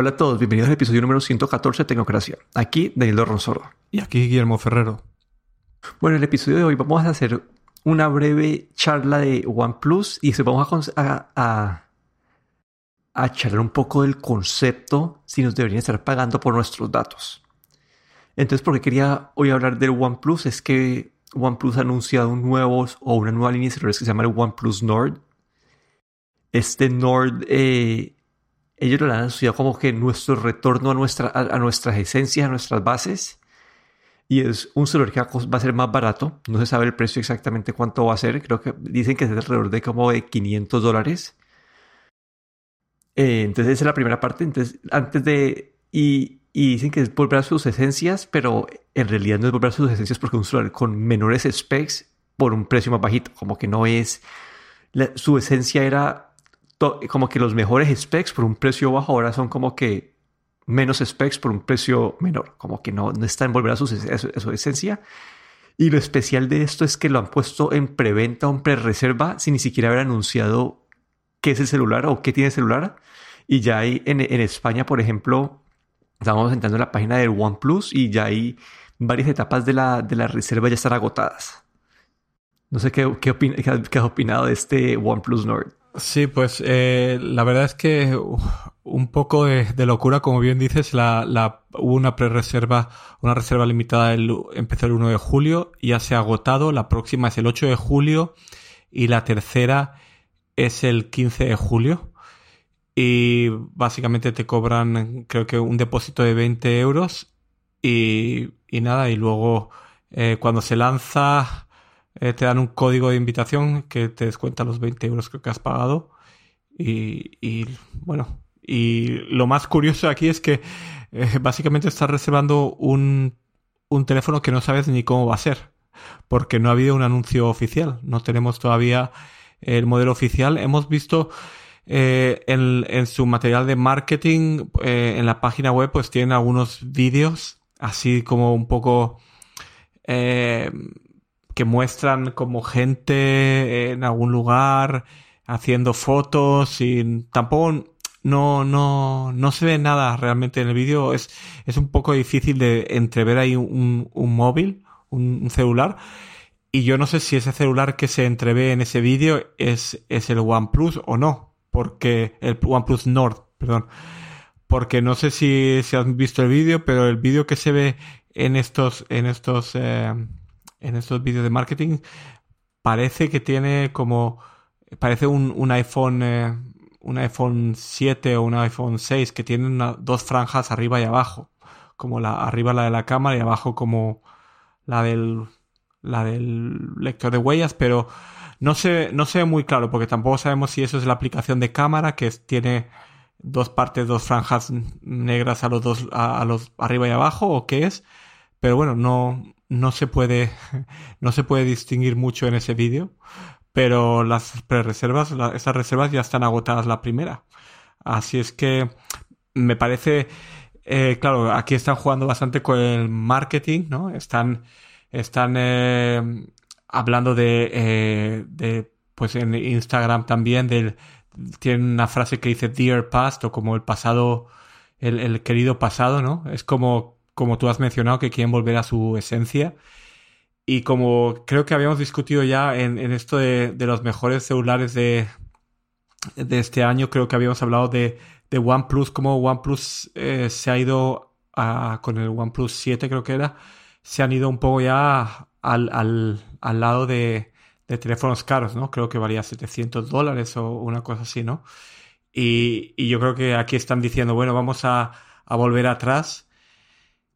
Hola a todos, bienvenidos al episodio número 114 de Tecnocracia. Aquí Daniel Ronsoro. Y aquí Guillermo Ferrero. Bueno, en el episodio de hoy vamos a hacer una breve charla de OnePlus y se vamos a, a, a charlar un poco del concepto si nos deberían estar pagando por nuestros datos. Entonces, porque quería hoy hablar del OnePlus es que OnePlus ha anunciado un nuevo o una nueva línea de celulares que se llama el OnePlus Nord. Este Nord, eh, ellos lo han anunciado como que nuestro retorno a, nuestra, a, nuestras esencias, a nuestras bases. Y es un celular que va a ser más barato. No se sabe el precio exactamente cuánto va a ser. Creo que dicen que es alrededor de como de 500 dólares. Eh, entonces esa es la primera parte. Entonces, antes de... Y, y dicen que es volver a sus esencias, pero en realidad no es volver a sus esencias porque es un celular con menores specs por un precio más bajito. Como que no es. su esencia era como que los mejores specs por un precio bajo, ahora son como que menos specs por un precio menor. Como que no, no está en volver a su, su esencia. Y lo especial de esto es que lo han puesto en preventa o en pre-reserva sin ni siquiera haber anunciado qué es el celular o qué tiene el celular. Y ya hay en, en España, por ejemplo, Estamos entrando en la página del OnePlus y ya hay varias etapas de la, de la reserva ya están agotadas. No sé qué, qué, qué, has opinado de este OnePlus Nord. Sí, pues eh, la verdad es que un poco de, locura, como bien dices, la, la, hubo una pre-reserva, una reserva limitada, el, empezó el 1 de julio, ya se ha agotado, la próxima es el 8 de julio y la tercera es el 15 de julio. Y básicamente te cobran creo que un depósito de 20 euros y, y nada, y luego eh, cuando se lanza eh, te dan un código de invitación que te descuenta los 20 euros que has pagado y, bueno, y lo más curioso aquí es que eh, básicamente estás reservando un, un teléfono que no sabes ni cómo va a ser, porque no ha habido un anuncio oficial, no tenemos todavía el modelo oficial, hemos visto eh, en, su material de marketing, en la página web, pues tienen algunos vídeos, así como un poco muestran como gente en algún lugar haciendo fotos y tampoco no, no, no se ve nada realmente en el vídeo. Es, es un poco difícil de entrever ahí un, un móvil, un, un celular. Y yo no sé si ese celular que se entrevé en ese vídeo es, es el OnePlus o no porque el OnePlus Nord, perdón, porque no sé si, si has visto el vídeo, pero el vídeo que se ve en estos, en estos, eh, en estos vídeos de marketing parece que tiene como, parece un, un iPhone, eh, un iPhone 7 o un iPhone 6 que tiene dos franjas arriba y abajo, como la arriba la de la cámara y abajo como la del, la del lector de huellas, pero no sé, no sé muy claro, porque tampoco sabemos si eso es la aplicación de cámara, que tiene dos partes, dos franjas negras a los dos, a, los arriba y abajo, o qué es. Pero bueno, no, no se puede, no se puede distinguir mucho en ese vídeo. Pero las pre-reservas, esas reservas ya están agotadas la primera. Así es que me parece, eh, claro, aquí están jugando bastante con el marketing, ¿no? Están, están eh, hablando de, eh, pues en Instagram también, del, tiene una frase que dice Dear Past o como el pasado, el, querido pasado, ¿no? Es como, como tú has mencionado que quieren volver a su esencia. Y como creo que habíamos discutido ya en, en esto de, de, los mejores celulares de, de este año, creo que habíamos hablado de, de OnePlus, como OnePlus eh, se ha ido a, con el OnePlus 7 creo que era, se han ido un poco ya al, al, al lado de, de, teléfonos caros, ¿no? Creo que valía 700 dólares o una cosa así, ¿no? Y, y yo creo que aquí están diciendo, bueno, vamos a, a, volver atrás,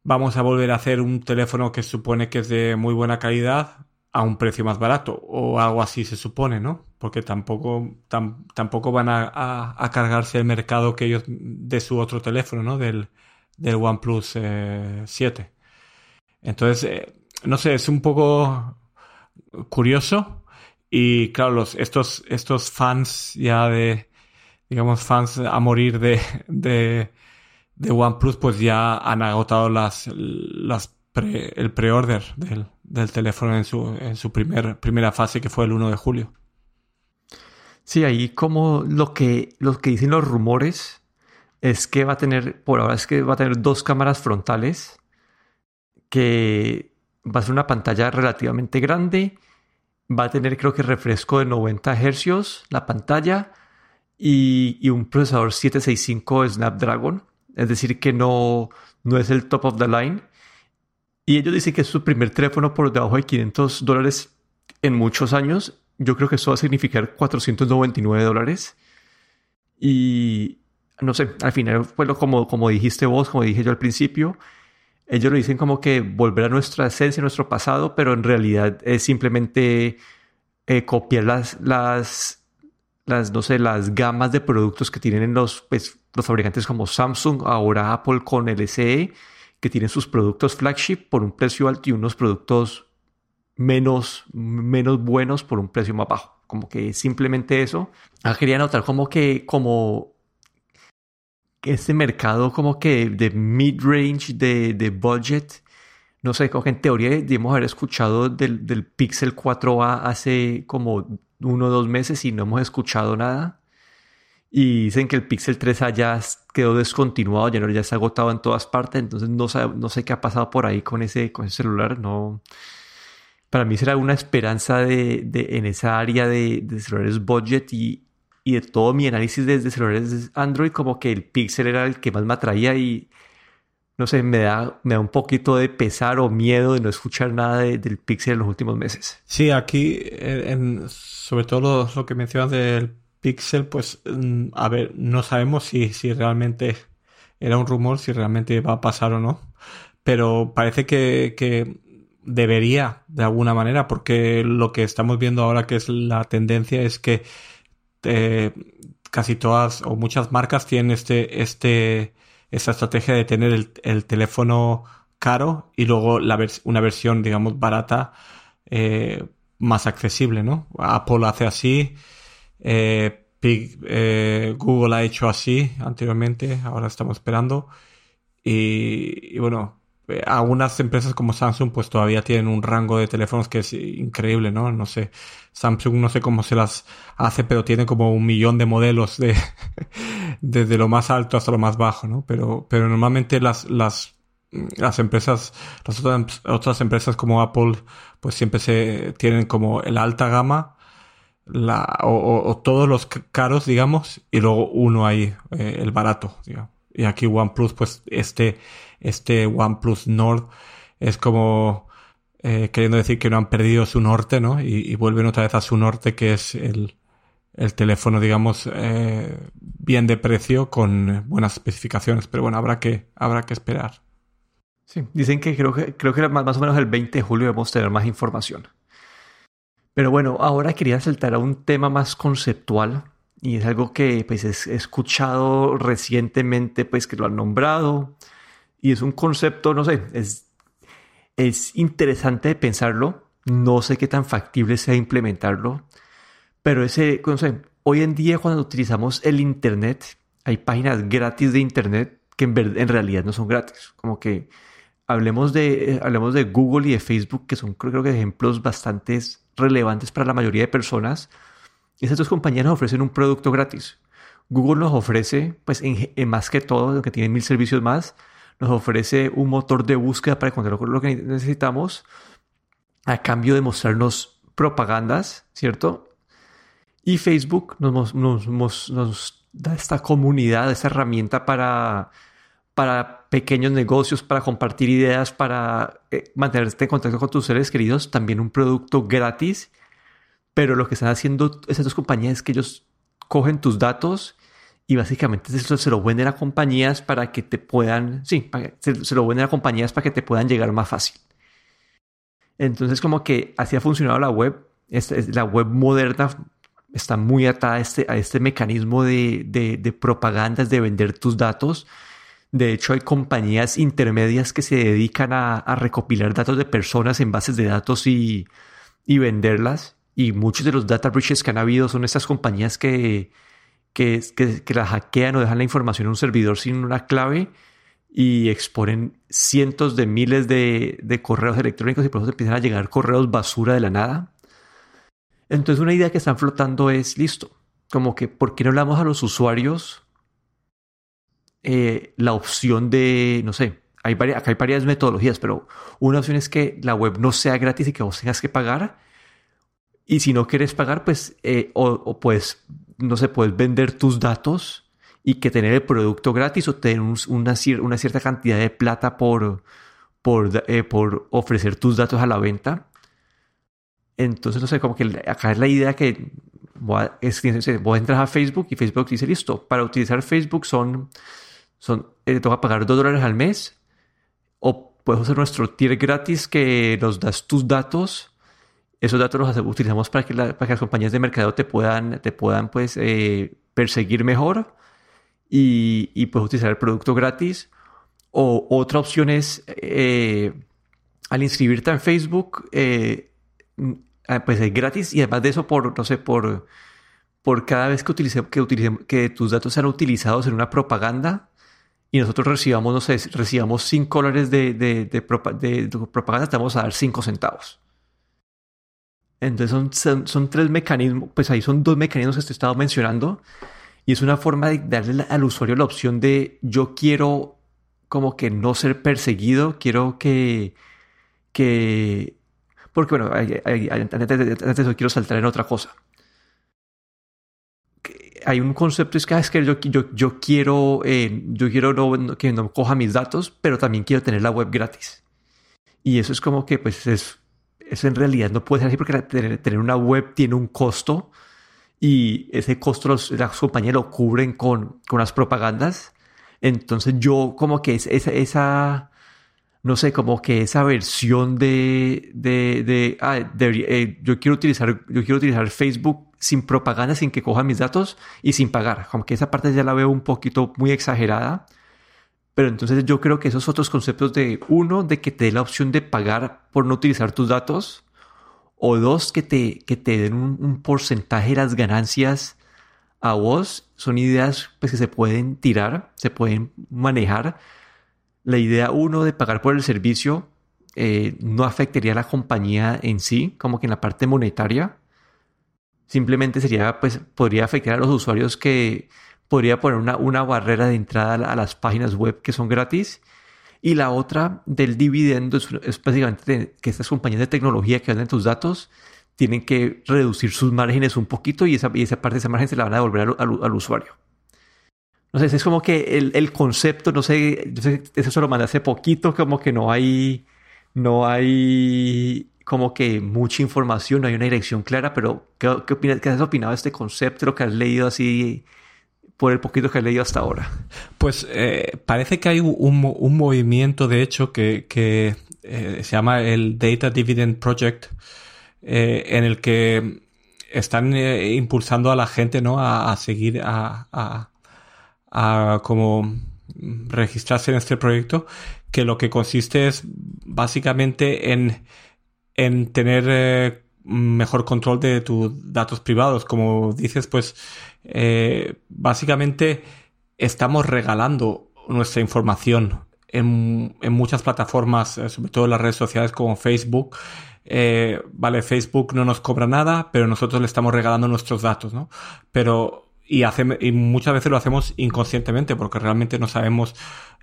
vamos a volver a hacer un teléfono que supone que es de muy buena calidad a un precio más barato, o algo así se supone, ¿no? Porque tampoco, tam, tampoco van a, cargarse el mercado que ellos de su otro teléfono, ¿no? Del, del OnePlus eh, 7. Entonces, eh, no sé, es un poco curioso. Y claro, los, estos, estos fans ya de, digamos, fans a morir de, de, de OnePlus, pues ya han agotado el pre-order del, teléfono en su, primera fase, que fue el 1 de julio. Sí, ahí como lo que, lo que dicen los rumores es que va a tener, por ahora es que va a tener dos cámaras frontales, que va a ser una pantalla relativamente grande, va a tener creo que refresco de 90 Hz la pantalla y, y un procesador 765 Snapdragon, es decir que no, no es el top of the line. Y ellos dicen que es su primer teléfono por debajo de 500 dólares en muchos años. Yo creo que eso va a significar 499 dólares. Y no sé, al final fue lo como, como dijiste vos, como dije yo al principio. Ellos lo dicen como que volver a nuestra esencia, nuestro pasado, pero en realidad es simplemente eh, copiar las, las, las, no sé, las gamas de productos que tienen los, pues, los fabricantes como Samsung, ahora Apple con LCE, que tienen sus productos flagship por un precio alto y unos productos menos, menos buenos por un precio más bajo. Como que simplemente eso. Ah, quería notar como que, como este mercado como que de mid-range, de, de, budget, no sé, como que en teoría debemos haber escuchado del, del Pixel 4a hace como uno o dos meses y no hemos escuchado nada. Y dicen que el Pixel 3A ya quedó descontinuado, ya, no, ya está agotado en todas partes, entonces no, no sé qué ha pasado por ahí con ese, con ese celular. No, para mí será una esperanza de, de en esa área de, de, celulares budget y, y de todo mi análisis desde celulares Android, como que el Pixel era el que más me atraía y no sé, me da, me da un poquito de pesar o miedo de no escuchar nada del Pixel en los últimos meses. Sí, aquí, sobre todo lo, lo que mencionas del Pixel, pues mm, a ver, no sabemos si, si realmente era un rumor, si realmente va a pasar o no. Pero parece que, que debería de alguna manera, porque lo que estamos viendo ahora que es la tendencia es que eh, casi todas o muchas marcas tienen este, este, esta estrategia de tener el, el teléfono caro y luego la una versión, digamos, barata, eh, más accesible, ¿no? Apple hace así, eh, eh, Google ha hecho así anteriormente, ahora estamos esperando. Y, bueno, algunas empresas como Samsung pues todavía tienen un rango de teléfonos que es increíble, ¿no? No sé, Samsung no sé cómo se las hace, pero tiene como un millón de modelos de desde lo más alto hasta lo más bajo, ¿no? Pero, pero normalmente las, las, las empresas, las otras, otras empresas como Apple, pues siempre se tienen como el alta gama la, o, todos los caros, digamos, y luego uno ahí, eh, el barato, digamos. Y aquí OnePlus, pues este, este OnePlus Nord es como eh, queriendo decir que no han perdido su norte, ¿no? Y, vuelven otra vez a su norte, que es el, el teléfono, digamos, eh, bien de precio con buenas especificaciones. Pero bueno, habrá que, habrá que esperar. Sí, dicen que creo que, creo que más o menos el 20 de julio debemos tener más información. Pero bueno, ahora quería saltar a un tema más conceptual y es algo que pues he escuchado recientemente pues que lo han nombrado y es un concepto, no sé, es, es interesante de pensarlo, no sé qué tan factible sea implementarlo, pero ese, no sé, hoy en día cuando utilizamos el Internet, hay páginas gratis de Internet que en, en realidad no son gratis, como que hablemos de, hablemos de Google y de Facebook, que son creo que ejemplos bastante relevantes para la mayoría de personas, esas dos compañías nos ofrecen un producto gratis. Google nos ofrece, pues en, más que todo, que tiene mil servicios más, nos ofrece un motor de búsqueda para encontrar lo que necesitamos a cambio de mostrarnos propagandas, ¿cierto? Y Facebook nos da esta comunidad, esta herramienta para, para pequeños negocios, para compartir ideas, para eh, mantenerte en contacto con tus seres queridos, también un producto gratis. Pero lo que están haciendo esas dos compañías es que ellos cogen tus datos y básicamente se, se lo venden a compañías para que te puedan, sí, se, lo venden a compañías para que te puedan llegar más fácil. Entonces como que así ha funcionado la web. la web moderna está muy atada a este, a este mecanismo de, de, de propagandas, de vender tus datos de hecho, hay compañías intermedias que se dedican a, recopilar datos de personas en bases de datos y, venderlas. Y muchos de los data breaches que han habido son estas compañías que, que, que, la hackean o dejan la información en un servidor sin una clave y exponen cientos de miles de, de correos electrónicos y por eso empiezan a llegar correos basura de la nada. Entonces una idea que están flotando es, listo, como que, ¿por qué no hablamos a los usuarios eh, la opción de, no sé, hay varias, acá hay varias metodologías, pero una opción es que la web no sea gratis y que vos tengas que pagar. Y si no quieres pagar, pues, eh, o, pues, no sé, puedes vender tus datos y que tener el producto gratis o tener una, cierta cantidad de plata por, eh, por ofrecer tus datos a la venta. Entonces, no sé, como que acá es la idea que voy a, es, voy a entrar a Facebook y Facebook dice, listo, para utilizar Facebook son, son eh, te a pagar dos dólares al mes o puedes usar nuestro tier gratis que nos das tus datos. Esos datos los utilizamos para que, las compañías de mercado te puedan, te puedan pues, eh, perseguir mejor y, y, puedes utilizar el producto gratis. O otra opción es, eh, al inscribirte en Facebook, eh, ah, pues es gratis y además de eso, por, no sé, por, por cada vez que, utilice, que, que tus datos sean utilizados en una propaganda, y nosotros recibamos, no sé, recibamos 5 dólares de, de, propaganda, te vamos a dar 5 centavos. Entonces son, son, tres mecanismos, pues ahí son dos mecanismos que te he estado mencionando. Y es una forma de darle al usuario la opción de yo quiero como que no ser perseguido, quiero que... que porque bueno, antes de eso quiero saltar en otra cosa hay un concepto es que, ah, es que yo, yo, yo quiero, eh, yo quiero no, que no coja mis datos, pero también quiero tener la web gratis. Y eso es como que, pues, es, eso en realidad no puede ser así porque tener, una web tiene un costo y ese costo las compañías lo cubren con, con las propagandas. Entonces yo como que es, esa, esa, no sé, como que esa versión de, de, de, ah, eh, yo quiero utilizar, yo quiero utilizar Facebook sin propaganda, sin que cojan mis datos y sin pagar. Como que esa parte ya la veo un poquito muy exagerada. Pero entonces yo creo que esos otros conceptos de, uno, de que te dé la opción de pagar por no utilizar tus datos, o dos, que te, que te den un, porcentaje de las ganancias a vos, son ideas pues, que se pueden tirar, se pueden manejar. La idea, uno, de pagar por el servicio eh, no afectaría a la compañía en sí, como que en la parte monetaria, Simplemente sería, pues, podría afectar a los usuarios que podría poner una, una barrera de entrada a las páginas web que son gratis. Y la otra del dividendo es, básicamente que estas compañías de tecnología que venden tus datos tienen que reducir sus márgenes un poquito y esa, y esa parte de esa margen se la van a devolver al, usuario. No sé, es como que el, el concepto, no sé, yo sé, eso se lo mandé hace poquito, como que no hay, no hay como que mucha información, no hay una dirección clara, pero ¿qué, qué, opinas, qué has opinado de este concepto, lo que has leído así por el poquito que has leído hasta ahora? Pues eh, parece que hay un, un, movimiento, de hecho, que, que eh, se llama el Data Dividend Project, eh, en el que están impulsando a la gente ¿no? a, a seguir a, a, a como registrarse en este proyecto, que lo que consiste es básicamente en en tener mejor control de tus datos privados. Como dices, pues eh, básicamente estamos regalando nuestra información en, en, muchas plataformas, eh, sobre todo en las redes sociales como Facebook. vale, Facebook no nos cobra nada, pero nosotros le estamos regalando nuestros datos, ¿no? Pero y, hace, muchas veces lo hacemos inconscientemente porque realmente no sabemos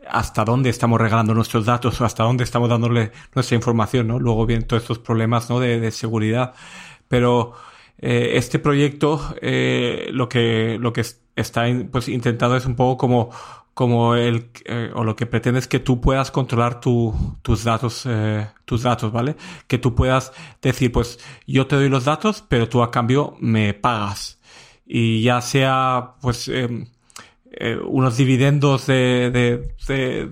hasta dónde estamos regalando nuestros datos o hasta dónde estamos dándole nuestra información, ¿no? Luego vienen todos estos problemas, ¿no? De, de seguridad. Pero eh, este proyecto eh, lo que lo que está pues intentando es un poco como como el eh, o lo que pretende es que tú puedas controlar tu, tus datos tus datos vale que tú puedas decir pues yo te doy los datos pero tú a cambio me pagas. Y ya sea pues em, unos dividendos de, de,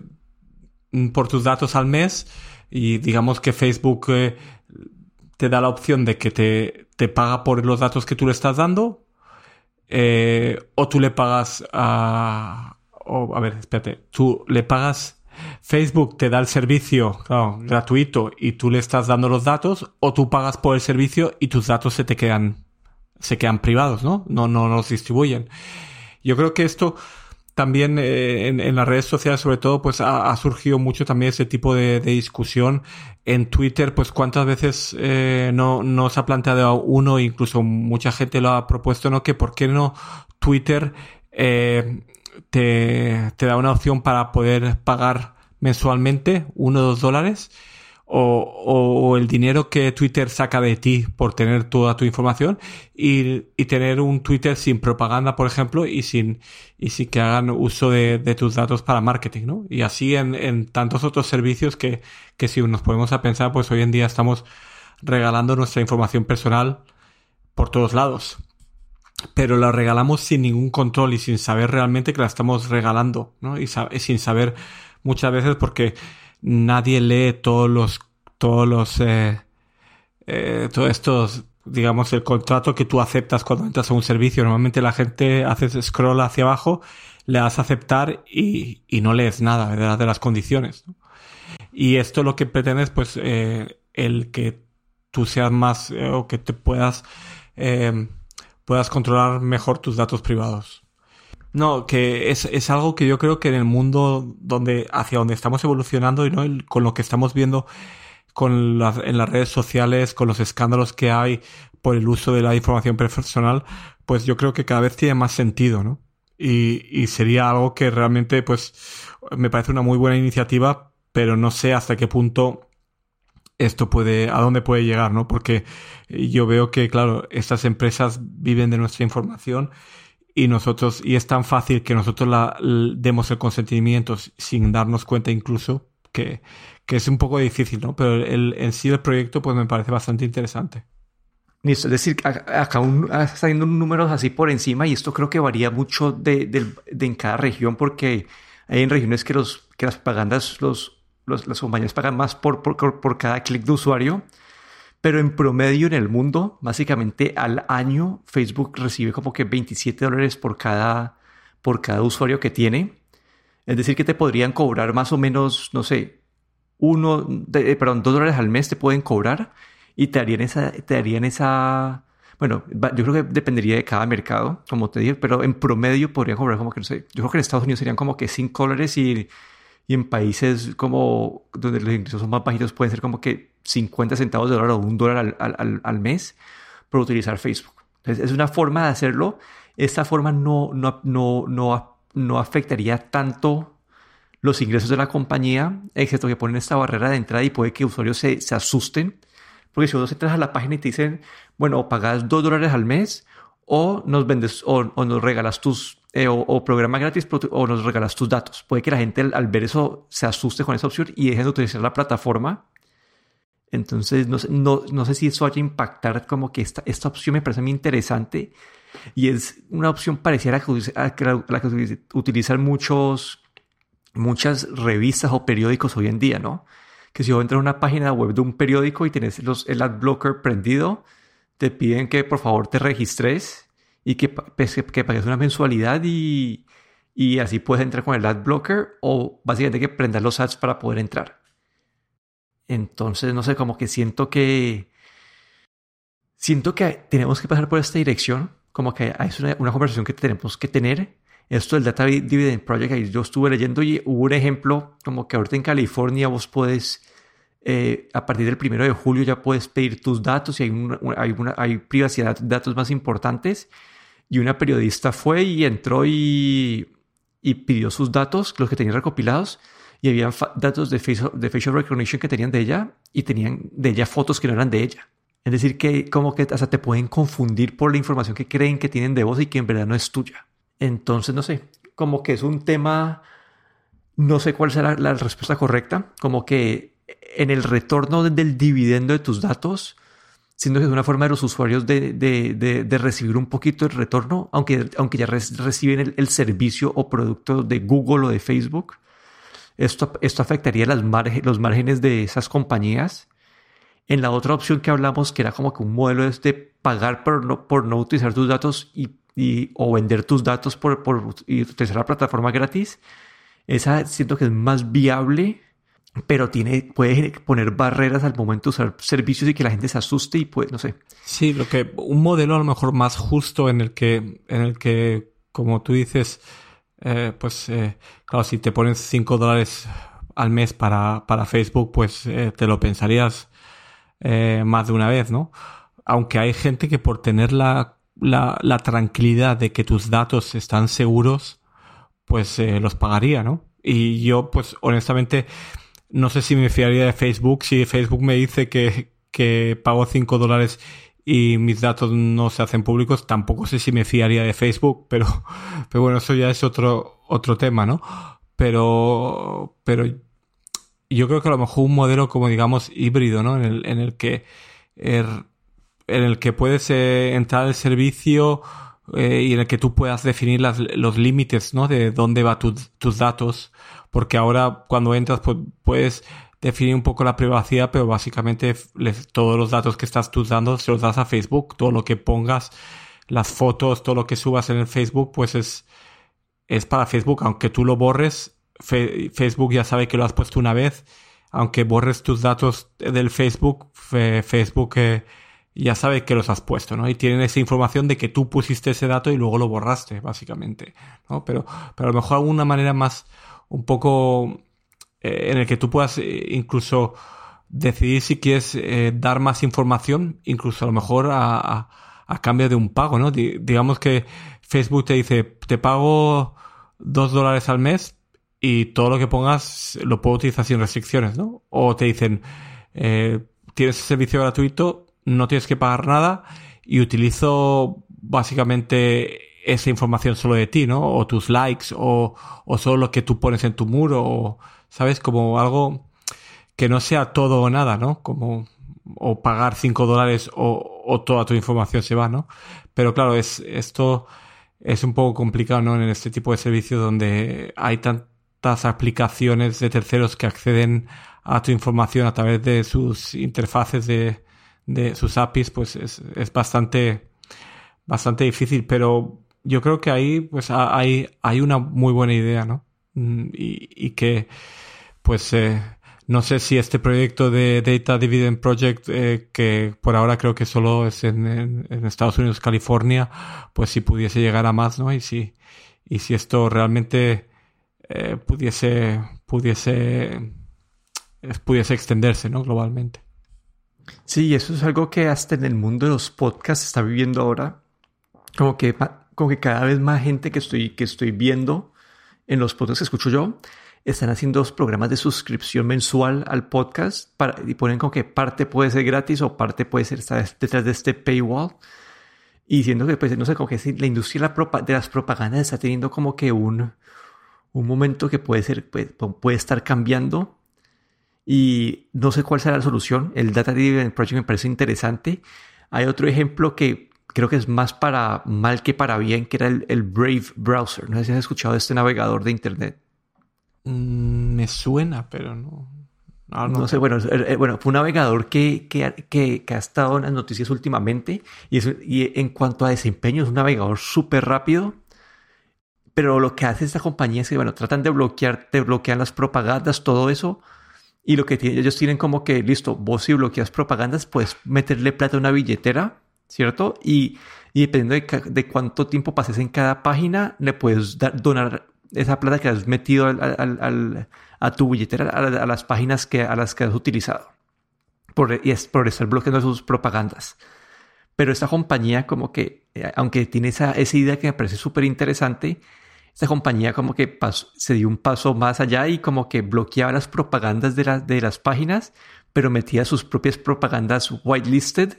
mm, por tus datos al mes y digamos que Facebook te da la opción de que te, te paga por los datos que tú le estás dando eh, o tú le pagas a... A ver, espérate, tú le pagas Facebook te da el servicio gratuito y tú le estás dando los datos o tú pagas por el servicio y tus datos se te quedan se quedan privados, ¿no? No, no los distribuyen. Yo creo que esto también eh, en, las redes sociales sobre todo pues ha, surgido mucho también ese tipo de, discusión. En Twitter pues cuántas veces eh, no, no se ha planteado uno incluso mucha gente lo ha propuesto no que por qué no Twitter eh, te, te, da una opción para poder pagar mensualmente uno o dos dólares o, o, el dinero que Twitter saca de ti por tener toda tu información y, y, tener un Twitter sin propaganda, por ejemplo, y sin, y sin que hagan uso de, de tus datos para marketing, ¿no? Y así en, en, tantos otros servicios que, que si nos podemos a pensar, pues hoy en día estamos regalando nuestra información personal por todos lados. Pero la regalamos sin ningún control y sin saber realmente que la estamos regalando, ¿no? Y, sin saber muchas veces porque nadie lee todos los, todos los, eh, eh, todos estos, digamos, el contrato que tú aceptas cuando entras a un servicio. Normalmente la gente hace scroll hacia abajo, le das a aceptar y, y no lees nada de, de las condiciones. Y esto lo que pretende es, pues, eh, el que tú seas más, eh, o que te puedas, eh, puedas controlar mejor tus datos privados. No, que es, es, algo que yo creo que en el mundo donde, hacia donde estamos evolucionando y ¿no? con lo que estamos viendo con la, en las redes sociales, con los escándalos que hay por el uso de la información personal, pues yo creo que cada vez tiene más sentido, ¿no? Y, y sería algo que realmente, pues, me parece una muy buena iniciativa, pero no sé hasta qué punto esto puede, a dónde puede llegar, ¿no? Porque yo veo que, claro, estas empresas viven de nuestra información y nosotros, y es tan fácil que nosotros la, demos el consentimiento sin darnos cuenta incluso que, que es un poco difícil, ¿no? Pero el, en sí el proyecto pues me parece bastante interesante. Es decir, acá un, está viendo números así por encima y esto creo que varía mucho de, de, de, en cada región porque hay en regiones que, los, que las propagandas, los, los, las compañías pagan más por, por, por cada clic de usuario pero en promedio en el mundo, básicamente al año, Facebook recibe como que 27 dólares por cada, por cada usuario que tiene. Es decir, que te podrían cobrar más o menos, no sé, uno, de, eh, perdón, dos dólares al mes te pueden cobrar y te harían esa, te harían esa, bueno, yo creo que dependería de cada mercado, como te dije, pero en promedio podrían cobrar como que, no sé, yo creo que en Estados Unidos serían como que 5 dólares y, y en países como donde los ingresos son más bajitos pueden ser como que 50 centavos de dólar o un dólar al, al, al mes por utilizar Facebook. Entonces, es una forma de hacerlo. Esta forma no, no, no, no, no afectaría tanto los ingresos de la compañía, excepto que ponen esta barrera de entrada y puede que usuarios se, se asusten. Porque si vos entras a la página y te dicen, bueno, o pagas 2 dólares al mes o nos vendes o, o nos regalas tus eh, o, o, programa gratis o nos regalas tus datos. Puede que la gente al, ver eso se asuste con esa opción y dejen de utilizar la plataforma entonces, no, no, no sé si eso vaya a impactar como que esta, esta opción me parece muy interesante y es una opción parecida a la que, que utilizan muchos, muchas revistas o periódicos hoy en día, ¿no? Que si vos entras a una página web de un periódico y tienes los, el ad blocker prendido, te piden que por favor te registres y que, que pagues una mensualidad y, y así puedes entrar con el ad blocker o básicamente que prendas los ads para poder entrar. Entonces, no sé, como que siento que... Siento que tenemos que pasar por esta dirección, como que es una, una conversación que tenemos que tener. Esto del Data Dividend Project, ahí yo estuve leyendo y hubo un ejemplo, como que ahorita en California vos puedes, eh, a partir del primero de julio ya puedes pedir tus datos y hay, hay, una, hay privacidad de datos más importantes. Y una periodista fue y entró y, y pidió sus datos, los que tenía recopilados, y había datos de facial, de facial recognition que tenían de ella y tenían de ella fotos que no eran de ella. Es decir, que como que hasta te pueden confundir por la información que creen que tienen de vos y que en verdad no es tuya. Entonces, no sé, como que es un tema, no sé cuál será la respuesta correcta, como que en el retorno del dividendo de tus datos, siendo que es una forma de los usuarios de, de, de, de recibir un poquito de retorno, aunque, aunque ya reciben el, el, servicio o producto de Google o de Facebook, esto, esto afectaría las los márgenes de esas compañías. En la otra opción que hablamos, que era como que un modelo es de pagar por no, por no utilizar tus datos y, y o vender tus datos por, por y utilizar la plataforma gratis, esa siento que es más viable, pero tiene, puede poner barreras al momento de usar servicios y que la gente se asuste y puede, no sé. Sí, lo que, un modelo a lo mejor más justo en el que, en el que, como tú dices, eh, pues eh, claro, si te pones 5 dólares al mes para, para Facebook, pues eh, te lo pensarías eh, más de una vez, ¿no? Aunque hay gente que por tener la, la, tranquilidad de que tus datos están seguros, pues eh, los pagaría, ¿no? Y yo, pues honestamente, no sé si me fiaría de Facebook. Si Facebook me dice que, que pago 5 dólares y mis datos no se hacen públicos, tampoco sé si me fiaría de Facebook, pero, pero bueno, eso ya es otro, otro tema, ¿no? Pero, pero yo creo que a lo mejor un modelo como digamos híbrido, ¿no? En el, en el que er, en el que puedes entrar al servicio eh, y en el que tú puedas definir las, los límites, ¿no? De dónde va tus datos, porque ahora cuando entras pues, puedes definir un poco la privacidad, pero básicamente todos los datos que estás tú dando se los das a Facebook, todo lo que pongas, las fotos, todo lo que subas en el Facebook, pues es, es para Facebook, aunque tú lo borres, Facebook ya sabe que lo has puesto una vez, aunque borres tus datos del Facebook, Facebook eh, ya sabe que los has puesto, ¿no? Y tienen esa información de que tú pusiste ese dato y luego lo borraste, básicamente, ¿no? Pero, pero a lo mejor alguna manera más, un poco en el que tú puedas eh, incluso decidir si quieres dar más información, incluso a lo mejor a, a, cambio de un pago, ¿no? digamos que Facebook te dice, te pago dos dólares al mes, y todo lo que pongas lo puedo utilizar sin restricciones, ¿no? O te dicen, eh, tienes servicio gratuito, no tienes que pagar nada y utilizo básicamente esa información solo de ti, ¿no? O tus likes o, o solo lo que tú pones en tu muro, o, ¿sabes? Como algo que no sea todo o nada, ¿no? Como o pagar 5 dólares o, o toda tu información se va, ¿no? Pero claro, es, esto es un poco complicado, ¿no? En este tipo de servicios donde hay tan, aplicaciones de terceros que acceden a tu información a través de sus interfaces de, de sus APIs, pues es, es, bastante, bastante difícil. Pero yo creo que ahí, pues hay, hay una muy buena idea, ¿no? Mm, y, y que, pues, eh, no sé si este proyecto de Data Dividend Project, eh, que por ahora creo que solo es en, Estados Unidos, California, pues si pudiese llegar a más, ¿no? Y si, y si esto realmente eh, pudiese, pudiese, pudiese extenderse ¿no? globalmente. Sí, eso es algo que hasta en el mundo de los podcasts está viviendo ahora. Como que, como que cada vez más gente que estoy, que estoy viendo en los podcasts que escucho yo, están haciendo dos programas de suscripción mensual al podcast para, y ponen como que parte puede ser gratis o parte puede ser detrás de este paywall. Y diciendo que, pues, no sé, como que la industria de las propagandas está teniendo como que un, un momento que puede ser, puede, puede estar cambiando y no sé cuál será la solución. El Data Driven Project me parece interesante. Hay otro ejemplo que creo que es más para mal que para bien, que era el, Brave Browser. No sé si has escuchado de este navegador de Internet. Mm, me suena, pero no. No, sé, bueno, eh, bueno, fue un navegador que, que, que, ha estado en las noticias últimamente y, y en cuanto a desempeño es un navegador súper rápido pero lo que hace esta compañía es que, bueno, tratan de bloquear, te bloquean las propagandas, todo eso. Y lo que ellos tienen como que, listo, vos si bloqueas propagandas, puedes meterle plata a una billetera, ¿cierto? Y, y dependiendo de, cuánto tiempo pases en cada página, le puedes donar esa plata que has metido a tu billetera, a, las páginas que, a las que has utilizado. Por, y es por estar bloqueando sus propagandas. Pero esta compañía como que, eh, aunque tiene esa, esa idea que me parece súper interesante, esta compañía como que se dio un paso más allá y como que bloqueaba las propagandas de, de las páginas, pero metía sus propias propagandas whitelisted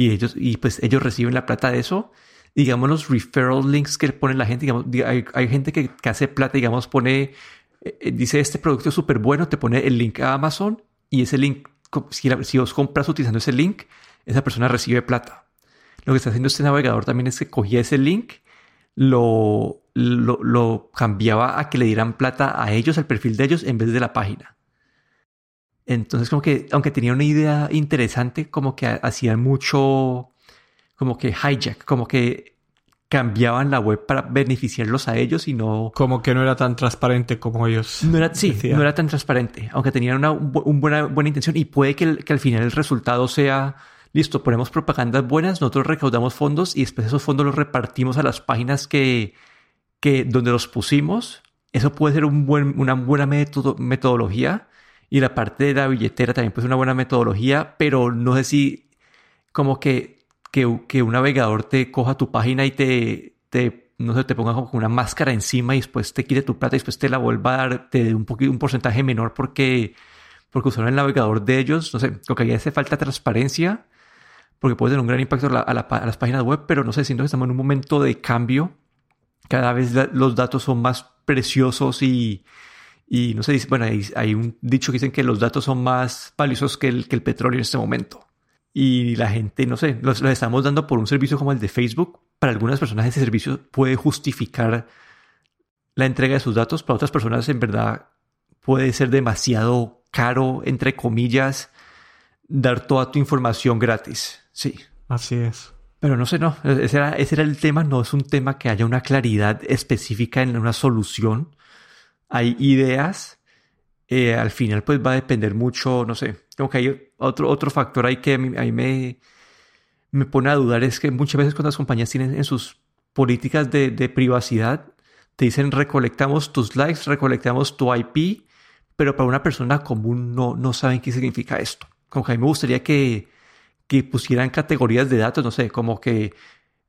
y ellos, y pues ellos reciben la plata de eso. Digamos los referral links que pone la gente, digamos, hay, gente que, hace plata, digamos, pone, eh, eh, dice este producto es súper bueno, te pone el link a Amazon y ese link, si, si vos compras utilizando ese link, esa persona recibe plata. Lo que está haciendo este navegador también es que cogía ese link lo, lo, cambiaba a que le dieran plata a ellos, al perfil de ellos, en vez de la página. Entonces, como que, aunque tenía una idea interesante, como que hacían mucho, como que hijack, como que cambiaban la web para beneficiarlos a ellos y no... Como que no era tan transparente como ellos. No era, sí, no era tan transparente, aunque tenían una, buena, buena intención y puede que, que al final el resultado sea listo, ponemos propagandas buenas, nosotros recaudamos fondos y después esos fondos los repartimos a las páginas que, que donde los pusimos. Eso puede ser un buen, una buena metodología. Y la parte de la billetera también puede ser una buena metodología, pero no sé si como que que, que un navegador te coja tu página y te, te no sé, te ponga como una máscara encima y después te quite tu plata y después te la vuelva a dar, te dé un, un porcentaje menor porque, porque usaron el navegador de ellos. No sé, lo que hace falta transparencia porque puede tener un gran impacto a, las páginas web, pero no sé, siento que estamos en un momento de cambio. Cada vez los datos son más preciosos y, y no sé, bueno, hay, un dicho que dicen que los datos son más valiosos que el, que el petróleo en este momento. Y la gente, no sé, los, los estamos dando por un servicio como el de Facebook. Para algunas personas ese servicio puede justificar la entrega de sus datos, para otras personas en verdad puede ser demasiado caro, entre comillas, dar toda tu información gratis. Sí. Así es. Pero no sé, no, ese era, ese era el tema, no es un tema que haya una claridad específica en una solución. Hay ideas, eh, al final pues va a depender mucho, no sé, como que hay otro, otro factor ahí que a mí, me, me pone a dudar, es que muchas veces cuando las compañías tienen en sus políticas de, de privacidad, te dicen recolectamos tus likes, recolectamos tu IP, pero para una persona común no, no saben qué significa esto. Como que a mí me gustaría que, que pusieran categorías de datos, no sé, como que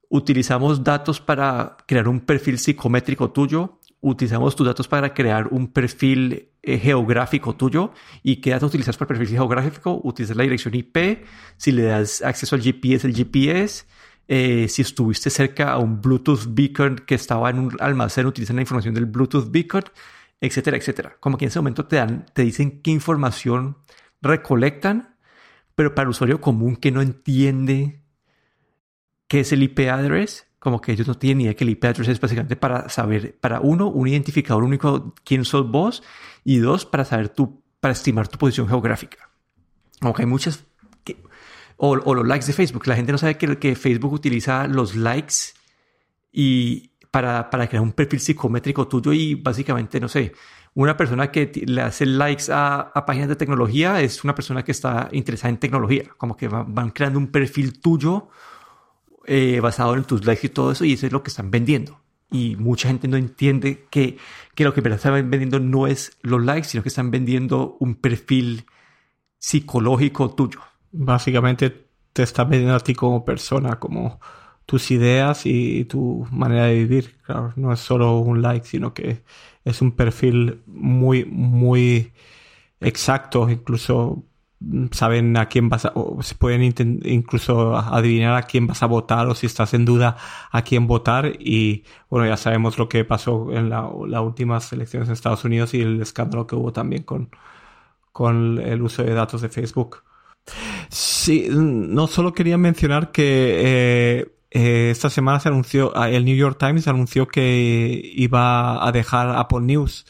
utilizamos datos para crear un perfil psicométrico tuyo, utilizamos tus datos para crear un perfil eh, geográfico tuyo. Y qué datos utilizas para el perfil geográfico, utilizas la dirección IP, si le das acceso al GPS, el GPS, eh, si estuviste cerca a un Bluetooth beacon que estaba en un almacén, utilizan la información del Bluetooth beacon, etcétera, etcétera. Como que en ese momento te dan, te dicen qué información recolectan pero para el usuario común que no entiende qué es el IP address, como que ellos no tienen ni idea que el IP address es básicamente para saber, para uno, un identificador único quién sos vos, y dos, para saber tu, para estimar tu posición geográfica. Como que hay muchas, o, los likes de Facebook. La gente no sabe que, que Facebook utiliza los likes y para, para crear un perfil psicométrico tuyo y básicamente, no sé, una persona que le hace likes a, páginas de tecnología es una persona que está interesada en tecnología, como que van, creando un perfil tuyo eh, basado en tus likes y todo eso, y eso es lo que están vendiendo. Y mucha gente no entiende que, que lo que están vendiendo no es los likes, sino que están vendiendo un perfil psicológico tuyo. Básicamente te están vendiendo a ti como persona, como tus ideas y tu manera de vivir. Claro, no es solo un like, sino que es un perfil muy, muy exacto, incluso saben a quién vas a, o se pueden incluso adivinar a quién vas a votar o si estás en duda a quién votar y bueno ya sabemos lo que pasó en las últimas elecciones en Estados Unidos y el escándalo que hubo también con, con el uso de datos de Facebook. Sí, no solo quería mencionar que eh, eh, esta semana se anunció, ah, el New York Times anunció que iba a dejar Apple News.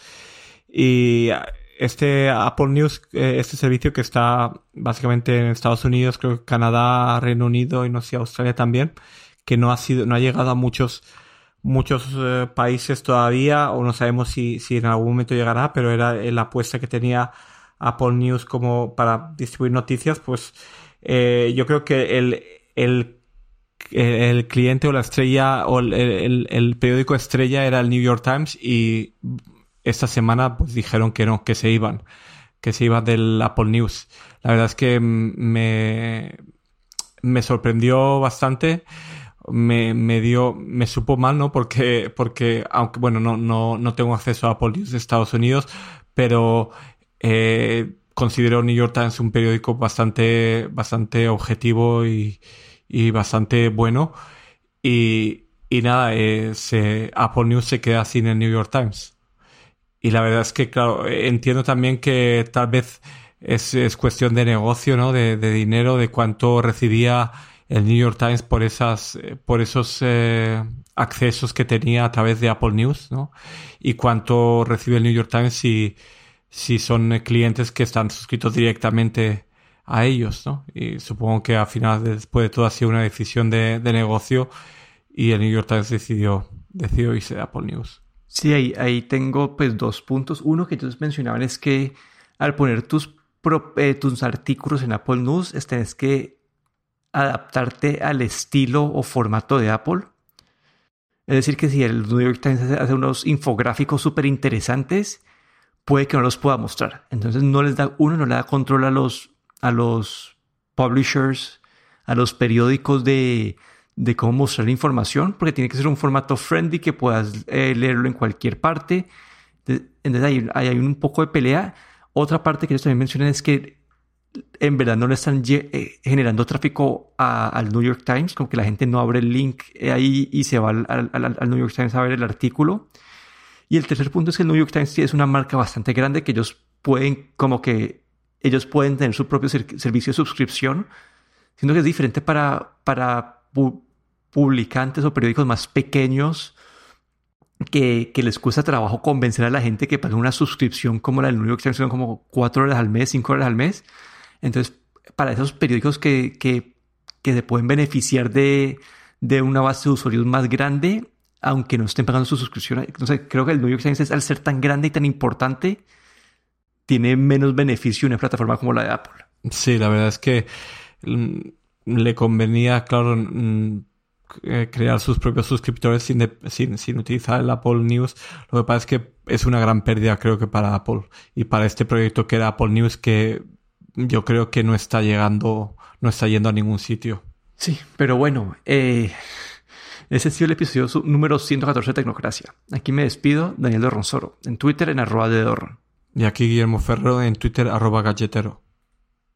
Y este Apple News, eh, este servicio que está básicamente en Estados Unidos, creo que Canadá, Reino Unido y no sé, Australia también, que no ha sido, no ha llegado a muchos, muchos eh, países todavía, o no sabemos si, si en algún momento llegará, pero era la apuesta que tenía Apple News como para distribuir noticias, pues yo creo que el, el el cliente o la estrella o el, periódico estrella era el New York Times y esta semana pues dijeron que no, que se iban, que se iban del Apple News. La verdad es que me, me sorprendió bastante. Me, me dio, me supo mal, ¿no? Porque, porque, aunque, bueno, no, no, no tengo acceso a Apple News de Estados Unidos, pero eh, considero New York Times un periódico bastante, bastante objetivo y, y bastante bueno. Y, y nada, eh, se, Apple News se queda sin el New York Times. Y la verdad es que, claro, entiendo también que tal vez es, es cuestión de negocio, ¿no? De, de, dinero, de cuánto recibía el New York Times por esas, por esos eh, accesos que tenía a través de Apple News, ¿no? Y cuánto recibe el New York Times si, si son clientes que están suscritos directamente a ellos, ¿no? Y supongo que al final, después de todo, ha sido una decisión de, negocio y el New York Times decidió, decidió irse a Apple News. Sí, ahí, ahí tengo pues dos puntos. Uno que ellos mencionaban es que al poner tus, eh, tus artículos en Apple News, tienes que adaptarte al estilo o formato de Apple. Es decir, que si el New York Times hace unos infográficos súper interesantes, puede que no los pueda mostrar. Entonces no les da, uno no le da control a los a los publishers, a los periódicos de, de cómo mostrar información, porque tiene que ser un formato friendly que puedas eh, leerlo en cualquier parte. Entonces hay, hay, un poco de pelea. Otra parte que ellos también mencionan es que en verdad no le están eh, generando tráfico al New York Times, como que la gente no abre el link ahí y se va al, al, New York Times a ver el artículo. Y el tercer punto es que el New York Times es una marca bastante grande que ellos pueden, como que ellos pueden tener su propio servicio de suscripción, siendo que es diferente para, para publicantes o periódicos más pequeños que, les cuesta trabajo convencer a la gente que pague una suscripción como la del New York Times, son como cuatro horas al mes, cinco horas al mes. Entonces, para esos periódicos que, que, que se pueden beneficiar de, de, una base de usuarios más grande, aunque no estén pagando su suscripción, entonces creo que el New York Times, al ser tan grande y tan importante, tiene menos beneficio una plataforma como la de Apple. Sí, la verdad es que mm, le convenía, claro, eh, crear sus propios suscriptores sin, sin, sin, utilizar el Apple News. Lo que pasa es que es una gran pérdida, creo que para Apple y para este proyecto que era Apple News, que yo creo que no está llegando, no está yendo a ningún sitio. Sí, pero bueno, eh, ese ha sido el episodio número 114 de Tecnocracia. Aquí me despido, Daniel de Ronsoro, en Twitter en arroba de Dorron. Y aquí Guillermo Ferro en Twitter arroba galletero.